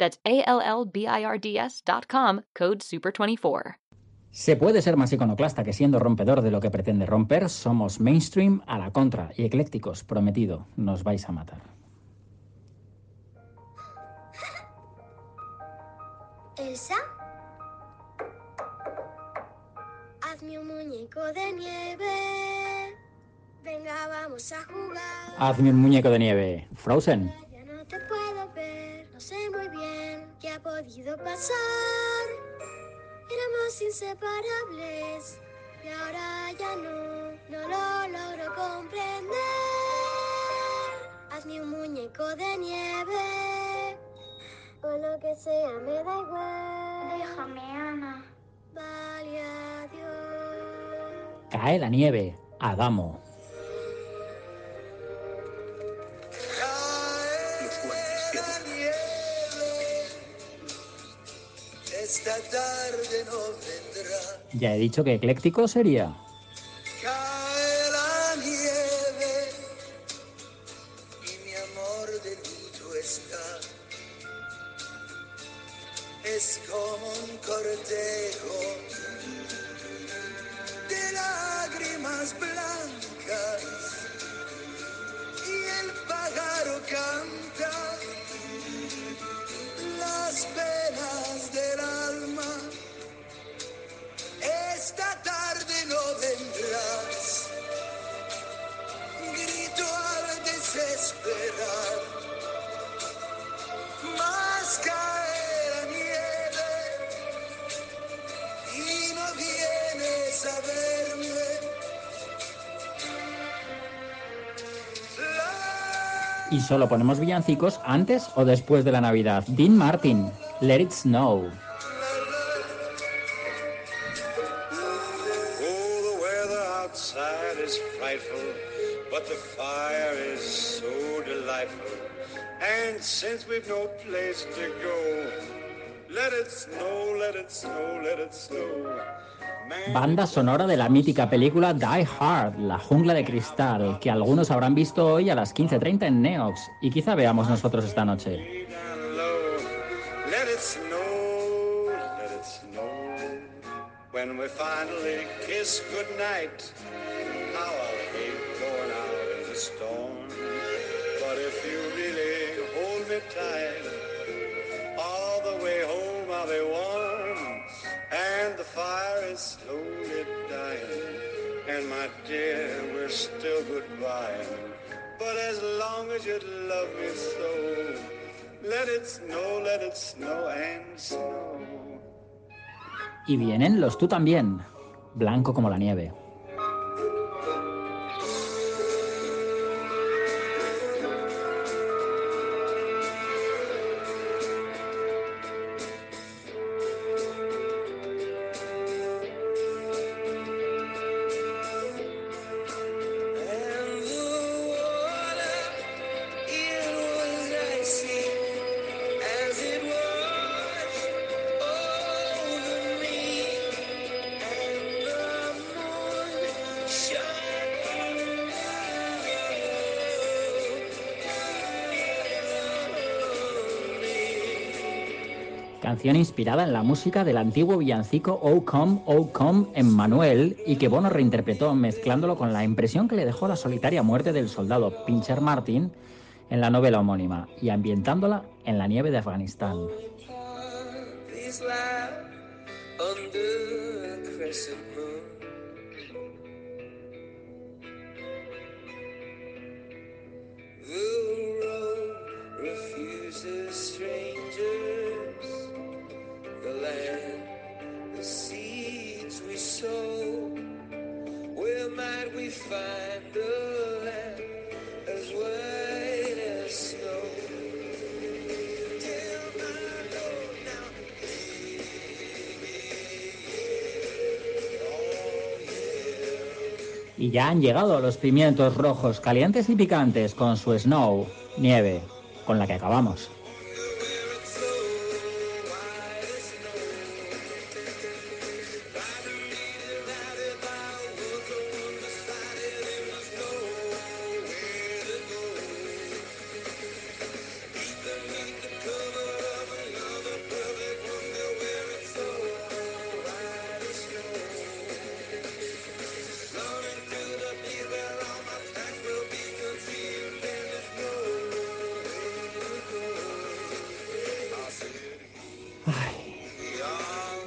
That's A-L-L-B-I-R-D-S dot com, code SUPER24. Se puede ser más iconoclasta que siendo rompedor de lo que pretende romper, somos mainstream a la contra y eclécticos, prometido, nos vais a matar. ¿Elsa? Hazme un muñeco de nieve. Venga, vamos a jugar. Hazme un muñeco de nieve. Frozen. Podido pasar. Éramos inseparables y ahora ya no, no lo logro comprender. Hazme un muñeco de nieve o lo que sea, me da igual. Déjame, Ana. Vale, adiós. Cae la nieve. Adamo. Esta tarde no vendrá. Ya he dicho que ecléctico sería. Cae la nieve y mi amor de luto está. Es como un cortejo Y solo ponemos villancicos antes o después de la Navidad. Dean Martin, Let It Snow. But the fire is so delightful. And since we've no place to go, Banda sonora de la mítica película Die Hard, La jungla de cristal, que algunos habrán visto hoy a las 15.30 en Neox y quizá veamos nosotros esta noche. But if you really hold me tight, my dear, we're still goodbye. But as long as you love me so, let it snow, let it snow and snow. Y vienen los tú también, blanco como la nieve. Canción inspirada en la música del antiguo villancico Oh Come, Oh Come en Manuel y que Bono reinterpretó mezclándolo con la impresión que le dejó la solitaria muerte del soldado Pincher Martin en la novela homónima y ambientándola en la nieve de Afganistán. Y ya han llegado los pimientos rojos calientes y picantes con su snow, nieve, con la que acabamos.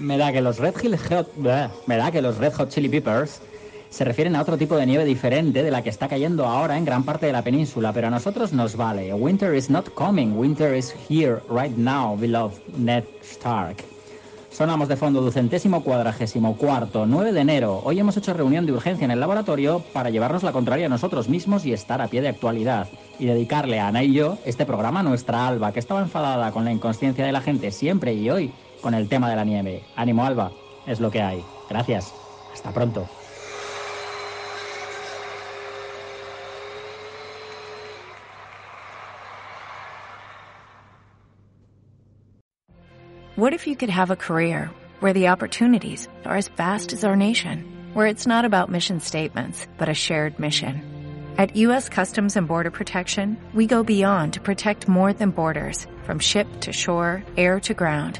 Me da que los Red Hot Chili Peppers se refieren a otro tipo de nieve diferente de la que está cayendo ahora en gran parte de la península, pero a nosotros nos vale. Winter is not coming, winter is here right now, beloved Ned Stark. Sonamos de fondo ducentésimo cuadragésimo cuarto, 9 de enero. Hoy hemos hecho reunión de urgencia en el laboratorio para llevarnos la contraria a nosotros mismos y estar a pie de actualidad. Y dedicarle a Ana y yo este programa a nuestra Alba, que estaba enfadada con la inconsciencia de la gente siempre y hoy con el tema de la nieve. Ánimo Alba, es lo que hay. Gracias. Hasta pronto. What if you could have a career where the opportunities are as vast as our nation, where it's not about mission statements, but a shared mission? At U.S. Customs and Border Protection, we go beyond to protect more than borders, from ship to shore, air to ground,